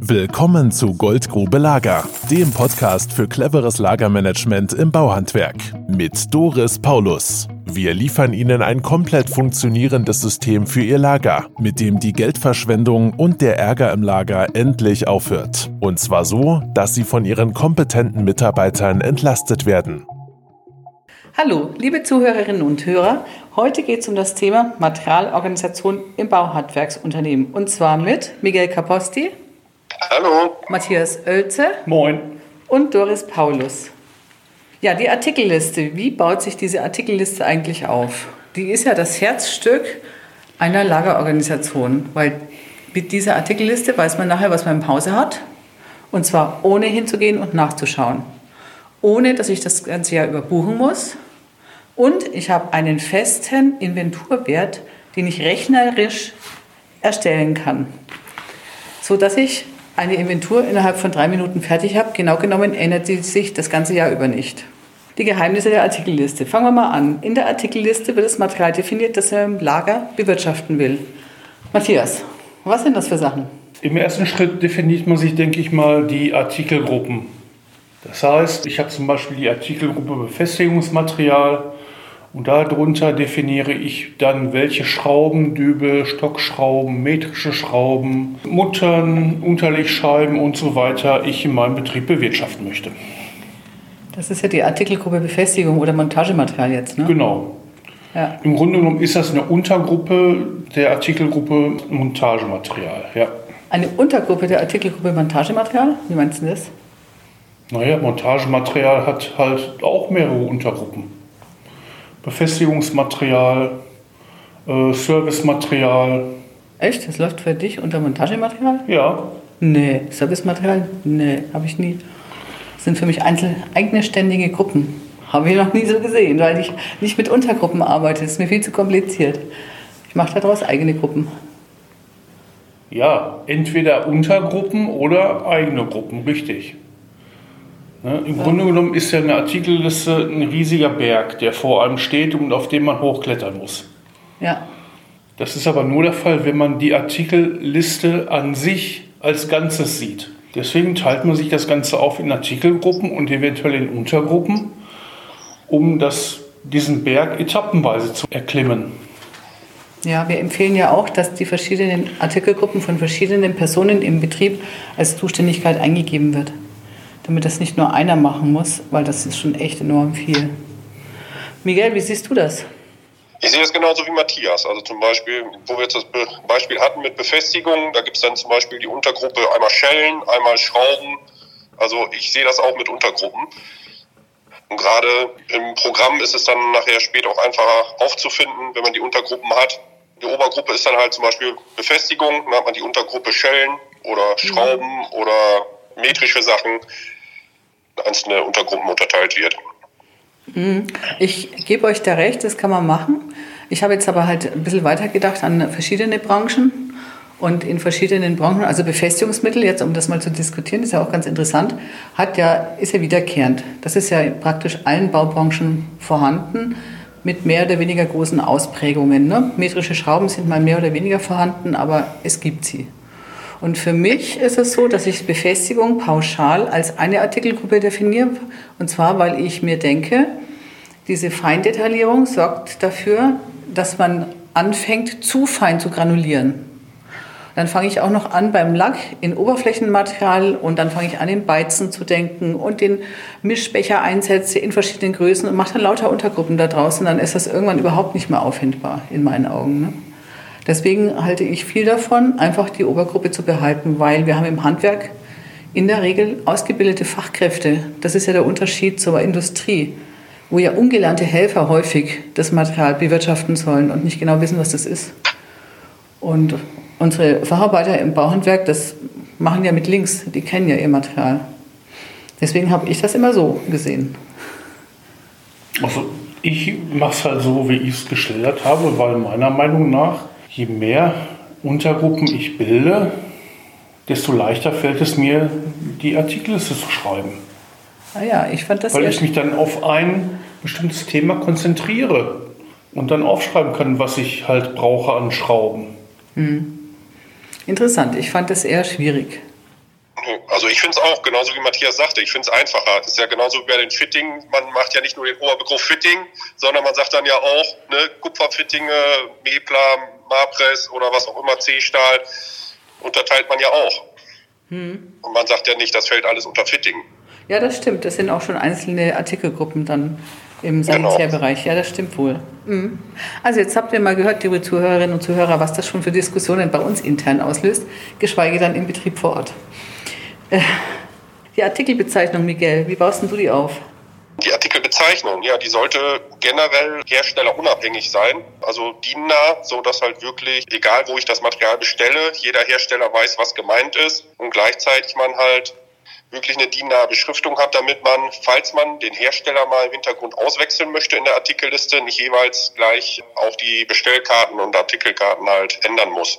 Willkommen zu Goldgrube Lager, dem Podcast für cleveres Lagermanagement im Bauhandwerk mit Doris Paulus. Wir liefern Ihnen ein komplett funktionierendes System für Ihr Lager, mit dem die Geldverschwendung und der Ärger im Lager endlich aufhört. Und zwar so, dass Sie von Ihren kompetenten Mitarbeitern entlastet werden. Hallo, liebe Zuhörerinnen und Hörer. Heute geht es um das Thema Materialorganisation im Bauhandwerksunternehmen. Und zwar mit Miguel Caposti. Hallo. Matthias Oelze. Moin. Und Doris Paulus. Ja, die Artikelliste. Wie baut sich diese Artikelliste eigentlich auf? Die ist ja das Herzstück einer Lagerorganisation, weil mit dieser Artikelliste weiß man nachher, was man im Hause hat. Und zwar ohne hinzugehen und nachzuschauen. Ohne, dass ich das ganze Jahr überbuchen muss. Und ich habe einen festen Inventurwert, den ich rechnerisch erstellen kann. So dass ich eine Inventur innerhalb von drei Minuten fertig habe. Genau genommen ändert sie sich das ganze Jahr über nicht. Die Geheimnisse der Artikelliste. Fangen wir mal an. In der Artikelliste wird das Material definiert, das er im Lager bewirtschaften will. Matthias, was sind das für Sachen? Im ersten Schritt definiert man sich, denke ich mal, die Artikelgruppen. Das heißt, ich habe zum Beispiel die Artikelgruppe Befestigungsmaterial, und darunter definiere ich dann, welche Schrauben, Dübel, Stockschrauben, metrische Schrauben, Muttern, Unterlegscheiben und so weiter ich in meinem Betrieb bewirtschaften möchte. Das ist ja die Artikelgruppe Befestigung oder Montagematerial jetzt, ne? Genau. Ja. Im Grunde genommen ist das eine Untergruppe der Artikelgruppe Montagematerial, ja. Eine Untergruppe der Artikelgruppe Montagematerial? Wie meinst du das? Naja, Montagematerial hat halt auch mehrere Untergruppen. Befestigungsmaterial, äh, Servicematerial. Echt? Das läuft für dich unter Montagematerial? Ja. Nee, Servicematerial? Nee, habe ich nie. Das sind für mich einzel eigene ständige Gruppen. Habe ich noch nie so gesehen, weil ich nicht mit Untergruppen arbeite. Das ist mir viel zu kompliziert. Ich mache daraus eigene Gruppen. Ja, entweder Untergruppen oder eigene Gruppen, richtig. Ne? Im ja. Grunde genommen ist ja eine Artikelliste ein riesiger Berg, der vor einem steht und auf dem man hochklettern muss. Ja. Das ist aber nur der Fall, wenn man die Artikelliste an sich als Ganzes sieht. Deswegen teilt man sich das Ganze auf in Artikelgruppen und eventuell in Untergruppen, um das, diesen Berg etappenweise zu erklimmen. Ja, wir empfehlen ja auch, dass die verschiedenen Artikelgruppen von verschiedenen Personen im Betrieb als Zuständigkeit eingegeben wird damit das nicht nur einer machen muss, weil das ist schon echt enorm viel. Miguel, wie siehst du das? Ich sehe es genauso wie Matthias. Also zum Beispiel, wo wir jetzt das Beispiel hatten mit Befestigung, da gibt es dann zum Beispiel die Untergruppe einmal Schellen, einmal Schrauben. Also ich sehe das auch mit Untergruppen. Und gerade im Programm ist es dann nachher später auch einfacher aufzufinden, wenn man die Untergruppen hat. Die Obergruppe ist dann halt zum Beispiel Befestigung, dann hat man die Untergruppe Schellen oder Schrauben mhm. oder metrische Sachen einzelne Untergruppen unterteilt wird. Mhm. Ich gebe euch da recht, das kann man machen. Ich habe jetzt aber halt ein bisschen weiter gedacht an verschiedene Branchen und in verschiedenen Branchen, also Befestigungsmittel, jetzt um das mal zu diskutieren, ist ja auch ganz interessant, hat ja, ist ja wiederkehrend. Das ist ja in praktisch allen Baubranchen vorhanden mit mehr oder weniger großen Ausprägungen. Ne? Metrische Schrauben sind mal mehr oder weniger vorhanden, aber es gibt sie. Und für mich ist es so, dass ich Befestigung pauschal als eine Artikelgruppe definiere. Und zwar, weil ich mir denke, diese Feindetaillierung sorgt dafür, dass man anfängt, zu fein zu granulieren. Dann fange ich auch noch an beim Lack in Oberflächenmaterial und dann fange ich an, in Beizen zu denken und den Mischbecher einsetze in verschiedenen Größen und mache dann lauter Untergruppen da draußen. Dann ist das irgendwann überhaupt nicht mehr auffindbar in meinen Augen. Ne? Deswegen halte ich viel davon, einfach die Obergruppe zu behalten, weil wir haben im Handwerk in der Regel ausgebildete Fachkräfte. Das ist ja der Unterschied zur Industrie, wo ja ungelernte Helfer häufig das Material bewirtschaften sollen und nicht genau wissen, was das ist. Und unsere Facharbeiter im Bauhandwerk, das machen ja mit links, die kennen ja ihr Material. Deswegen habe ich das immer so gesehen. Also ich mache es halt so, wie ich es geschildert habe, weil meiner Meinung nach je mehr Untergruppen ich bilde, desto leichter fällt es mir, die Artikelliste zu schreiben. Ah ja, ich fand das Weil ich mich dann auf ein bestimmtes Thema konzentriere und dann aufschreiben kann, was ich halt brauche an Schrauben. Hm. Interessant, ich fand das eher schwierig. Also ich finde es auch, genauso wie Matthias sagte, ich finde es einfacher. Es ist ja genauso wie bei den Fitting. Man macht ja nicht nur den Oberbegriff Fitting, sondern man sagt dann ja auch ne, Kupferfittinge, Mepler, Marpress oder was auch immer, C-Stahl, unterteilt man ja auch. Hm. Und man sagt ja nicht, das fällt alles unter Fitting. Ja, das stimmt. Das sind auch schon einzelne Artikelgruppen dann im genau. Sanitärbereich. Ja, das stimmt wohl. Mhm. Also jetzt habt ihr mal gehört, liebe Zuhörerinnen und Zuhörer, was das schon für Diskussionen bei uns intern auslöst, geschweige dann im Betrieb vor Ort. Äh, die Artikelbezeichnung, Miguel, wie baust du die auf? Die Artikelbezeichnung, ja, die sollte generell herstellerunabhängig sein, also DIN-nah, so dass halt wirklich, egal wo ich das Material bestelle, jeder Hersteller weiß, was gemeint ist und gleichzeitig man halt wirklich eine DIN-nahe Beschriftung hat, damit man, falls man den Hersteller mal im Hintergrund auswechseln möchte in der Artikelliste, nicht jeweils gleich auch die Bestellkarten und Artikelkarten halt ändern muss.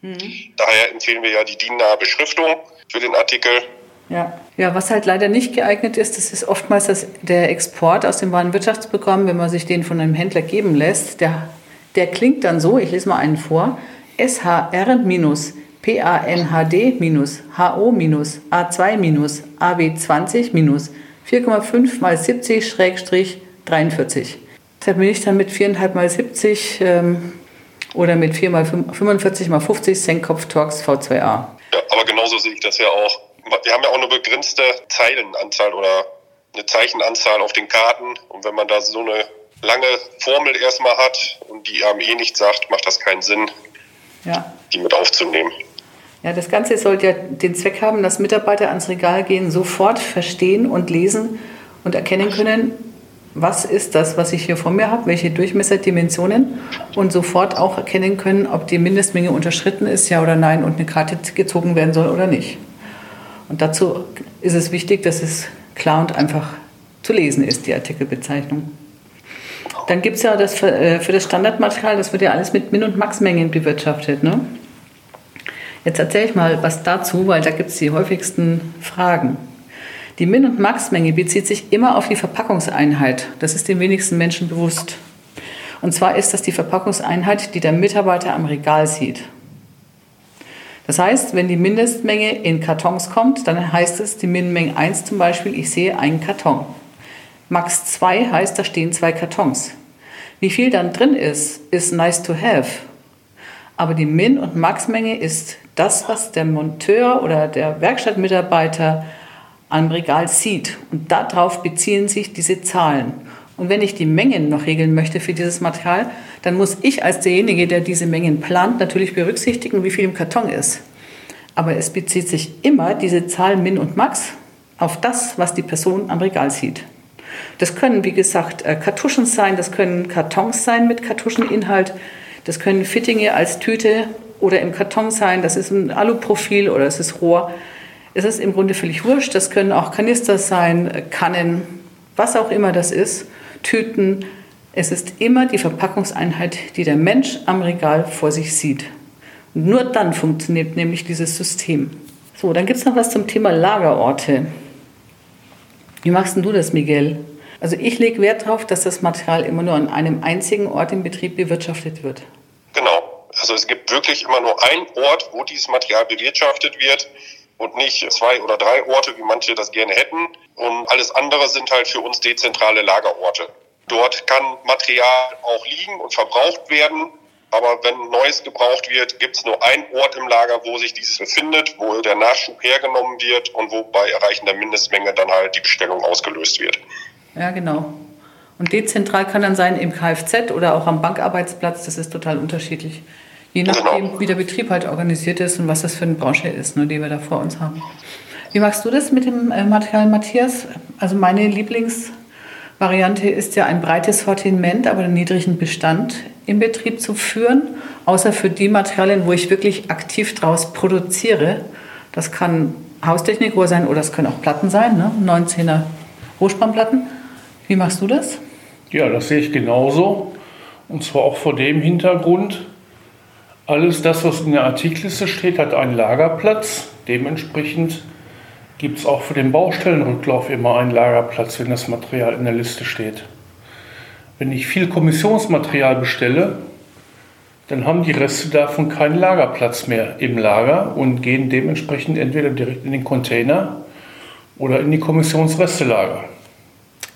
Mhm. Daher empfehlen wir ja die DIN-nahe Beschriftung für den Artikel ja. ja, was halt leider nicht geeignet ist, das ist oftmals das, der Export aus dem Warenwirtschaftsprogramm, wenn man sich den von einem Händler geben lässt. Der, der klingt dann so, ich lese mal einen vor, SHR minus PANHD minus HO minus A2 minus AB20 minus 4,5 mal 70 Schrägstrich 43. Deshalb bin ich dann mit 4,5 mal 70 ähm, oder mit 4 mal 45 mal 50 Senkkopf Torx V2A. Ja, aber genauso sehe ich das ja auch wir haben ja auch eine begrenzte Zeilenanzahl oder eine Zeichenanzahl auf den Karten. Und wenn man da so eine lange Formel erstmal hat und die einem eh nicht sagt, macht das keinen Sinn, ja. die mit aufzunehmen. Ja, das Ganze sollte ja den Zweck haben, dass Mitarbeiter ans Regal gehen, sofort verstehen und lesen und erkennen können, was ist das, was ich hier vor mir habe, welche Durchmesserdimensionen und sofort auch erkennen können, ob die Mindestmenge unterschritten ist, ja oder nein, und eine Karte gezogen werden soll oder nicht. Und dazu ist es wichtig, dass es klar und einfach zu lesen ist, die Artikelbezeichnung. Dann gibt es ja das für, äh, für, das Standardmaterial, das wird ja alles mit Min- und Maxmengen bewirtschaftet. Ne? Jetzt erzähle ich mal was dazu, weil da gibt es die häufigsten Fragen. Die Min- und Maxmenge bezieht sich immer auf die Verpackungseinheit. Das ist den wenigsten Menschen bewusst. Und zwar ist das die Verpackungseinheit, die der Mitarbeiter am Regal sieht. Das heißt, wenn die Mindestmenge in Kartons kommt, dann heißt es die Minmenge 1 zum Beispiel, ich sehe einen Karton. Max 2 heißt, da stehen zwei Kartons. Wie viel dann drin ist, ist nice to have. Aber die Min- und Max-Menge ist das, was der Monteur oder der Werkstattmitarbeiter am Regal sieht. Und darauf beziehen sich diese Zahlen. Und wenn ich die Mengen noch regeln möchte für dieses Material, dann muss ich als derjenige, der diese Mengen plant, natürlich berücksichtigen, wie viel im Karton ist. Aber es bezieht sich immer diese Zahl Min und Max auf das, was die Person am Regal sieht. Das können, wie gesagt, äh, Kartuschen sein, das können Kartons sein mit Kartuscheninhalt, das können Fittinge als Tüte oder im Karton sein, das ist ein Aluprofil oder es ist Rohr. Es ist im Grunde völlig wurscht, das können auch Kanister sein, äh, Kannen, was auch immer das ist. Tüten. Es ist immer die Verpackungseinheit, die der Mensch am Regal vor sich sieht. Und nur dann funktioniert nämlich dieses System. So, dann gibt es noch was zum Thema Lagerorte. Wie machst du das, Miguel? Also ich lege Wert darauf, dass das Material immer nur an einem einzigen Ort im Betrieb bewirtschaftet wird. Genau. Also es gibt wirklich immer nur einen Ort, wo dieses Material bewirtschaftet wird und nicht zwei oder drei Orte, wie manche das gerne hätten. Und alles andere sind halt für uns dezentrale Lagerorte. Dort kann Material auch liegen und verbraucht werden. Aber wenn Neues gebraucht wird, gibt es nur einen Ort im Lager, wo sich dieses befindet, wo der Nachschub hergenommen wird und wo bei Erreichen der Mindestmenge dann halt die Bestellung ausgelöst wird. Ja, genau. Und dezentral kann dann sein im Kfz oder auch am Bankarbeitsplatz, das ist total unterschiedlich. Je genau. nachdem, genau. wie der Betrieb halt organisiert ist und was das für eine Branche ist, ne, die wir da vor uns haben. Wie machst du das mit dem äh, Material, Matthias? Also meine Lieblingsvariante ist ja ein breites Sortiment, aber einen niedrigen Bestand im Betrieb zu führen, außer für die Materialien, wo ich wirklich aktiv daraus produziere. Das kann Haustechnikrohr sein oder es können auch Platten sein, ne? 19er Rohspannplatten. Wie machst du das? Ja, das sehe ich genauso. Und zwar auch vor dem Hintergrund, alles das, was in der Artikelliste steht, hat einen Lagerplatz. Dementsprechend gibt es auch für den Baustellenrücklauf immer einen Lagerplatz, wenn das Material in der Liste steht. Wenn ich viel Kommissionsmaterial bestelle, dann haben die Reste davon keinen Lagerplatz mehr im Lager und gehen dementsprechend entweder direkt in den Container oder in die Kommissionsrestelager.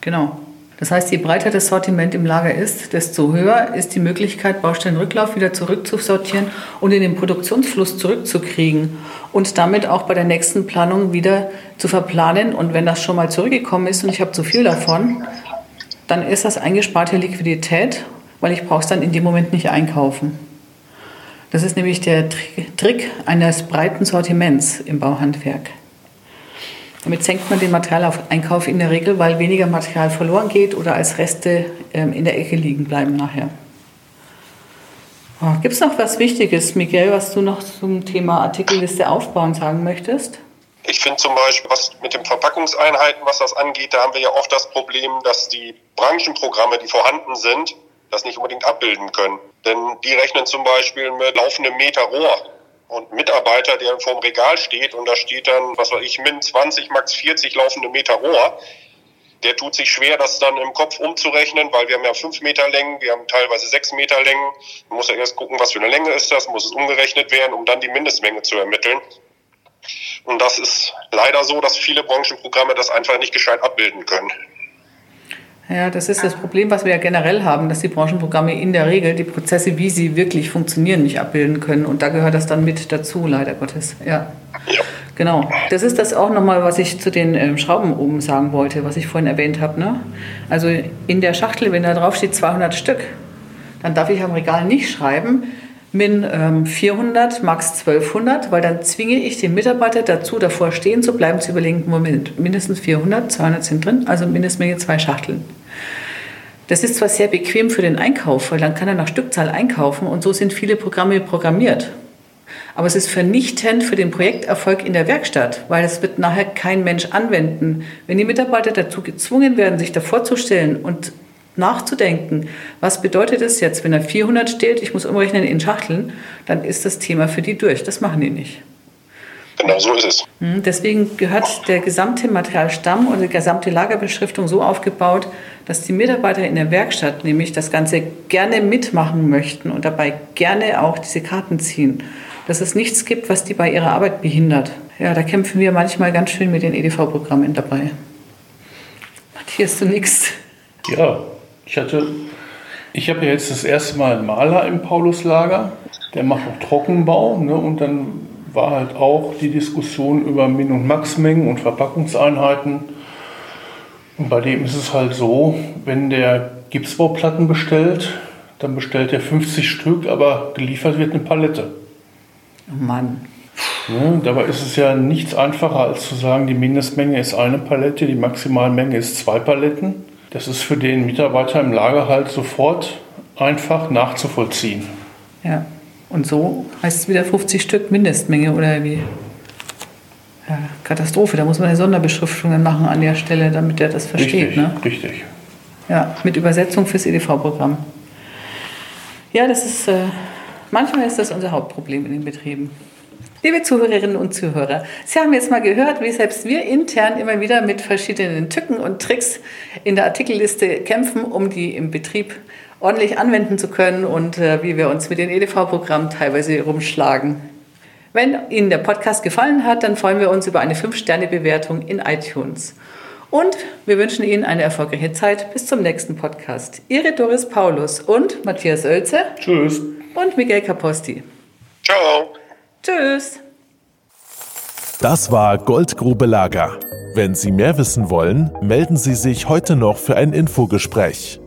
Genau. Das heißt, je breiter das Sortiment im Lager ist, desto höher ist die Möglichkeit, Baustellenrücklauf wieder zurückzusortieren und in den Produktionsfluss zurückzukriegen und damit auch bei der nächsten Planung wieder zu verplanen. Und wenn das schon mal zurückgekommen ist und ich habe zu viel davon, dann ist das eingesparte Liquidität, weil ich brauche es dann in dem Moment nicht einkaufen. Das ist nämlich der Trick eines breiten Sortiments im Bauhandwerk. Damit senkt man den Materialeinkauf in der Regel, weil weniger Material verloren geht oder als Reste ähm, in der Ecke liegen bleiben nachher. Oh, Gibt es noch was Wichtiges, Miguel, was du noch zum Thema Artikelliste aufbauen sagen möchtest? Ich finde zum Beispiel, was mit den Verpackungseinheiten, was das angeht, da haben wir ja oft das Problem, dass die Branchenprogramme, die vorhanden sind, das nicht unbedingt abbilden können. Denn die rechnen zum Beispiel mit laufendem Meter Rohr und Mitarbeiter, der vorm Regal steht und da steht dann, was weiß ich, min 20, max 40 laufende Meter Rohr, der tut sich schwer, das dann im Kopf umzurechnen, weil wir haben ja fünf Meter Längen, wir haben teilweise sechs Meter Längen. Man muss ja erst gucken, was für eine Länge ist das, muss es umgerechnet werden, um dann die Mindestmenge zu ermitteln. Und das ist leider so, dass viele Branchenprogramme das einfach nicht gescheit abbilden können. Ja, das ist das Problem, was wir ja generell haben, dass die Branchenprogramme in der Regel die Prozesse, wie sie wirklich funktionieren, nicht abbilden können. Und da gehört das dann mit dazu, leider Gottes. Ja. ja. Genau. Das ist das auch nochmal, was ich zu den ähm, Schrauben oben sagen wollte, was ich vorhin erwähnt habe. Ne? Also in der Schachtel, wenn da drauf steht 200 Stück, dann darf ich am Regal nicht schreiben, Min ähm, 400, Max 1200, weil dann zwinge ich den Mitarbeiter dazu, davor stehen zu bleiben, zu überlegen, Moment, mindestens 400, 200 sind drin, also Mindestmenge zwei Schachteln. Das ist zwar sehr bequem für den Einkauf, weil dann kann er nach Stückzahl einkaufen und so sind viele Programme programmiert. Aber es ist vernichtend für den Projekterfolg in der Werkstatt, weil es wird nachher kein Mensch anwenden. Wenn die Mitarbeiter dazu gezwungen werden, sich davor zu stellen und nachzudenken, was bedeutet es jetzt, wenn er 400 steht, ich muss umrechnen in Schachteln, dann ist das Thema für die durch. Das machen die nicht. Genau so ist es. Hm, deswegen gehört der gesamte Materialstamm und die gesamte Lagerbeschriftung so aufgebaut, dass die Mitarbeiter in der Werkstatt nämlich das Ganze gerne mitmachen möchten und dabei gerne auch diese Karten ziehen. Dass es nichts gibt, was die bei ihrer Arbeit behindert. Ja, da kämpfen wir manchmal ganz schön mit den EDV-Programmen dabei. Matthias, du nix. Ja, ich hatte, ich habe ja jetzt das erste Mal einen Maler im Pauluslager, der macht auch Trockenbau ne, und dann war halt auch die Diskussion über Min- und Maxmengen und Verpackungseinheiten. Und bei dem ist es halt so, wenn der Gipsbauplatten bestellt, dann bestellt er 50 Stück, aber geliefert wird eine Palette. Oh Mann. Ne, dabei ist es ja nichts einfacher, als zu sagen, die Mindestmenge ist eine Palette, die Maximalmenge ist zwei Paletten. Das ist für den Mitarbeiter im Lager halt sofort einfach nachzuvollziehen. Ja, und so heißt es wieder 50 Stück Mindestmenge oder wie? Ja, Katastrophe, da muss man eine Sonderbeschriftungen machen an der Stelle, damit er das versteht. Richtig, ne? richtig. Ja, mit Übersetzung fürs EDV-Programm. Ja, das ist, äh, manchmal ist das unser Hauptproblem in den Betrieben. Liebe Zuhörerinnen und Zuhörer, Sie haben jetzt mal gehört, wie selbst wir intern immer wieder mit verschiedenen Tücken und Tricks in der Artikelliste kämpfen, um die im Betrieb ordentlich anwenden zu können und äh, wie wir uns mit den EDV-Programmen teilweise rumschlagen. Wenn Ihnen der Podcast gefallen hat, dann freuen wir uns über eine 5-Sterne-Bewertung in iTunes. Und wir wünschen Ihnen eine erfolgreiche Zeit. Bis zum nächsten Podcast. Ihre Doris Paulus und Matthias Oelze. Tschüss. Und Miguel Caposti. Ciao. Tschüss. Das war Goldgrube Lager. Wenn Sie mehr wissen wollen, melden Sie sich heute noch für ein Infogespräch.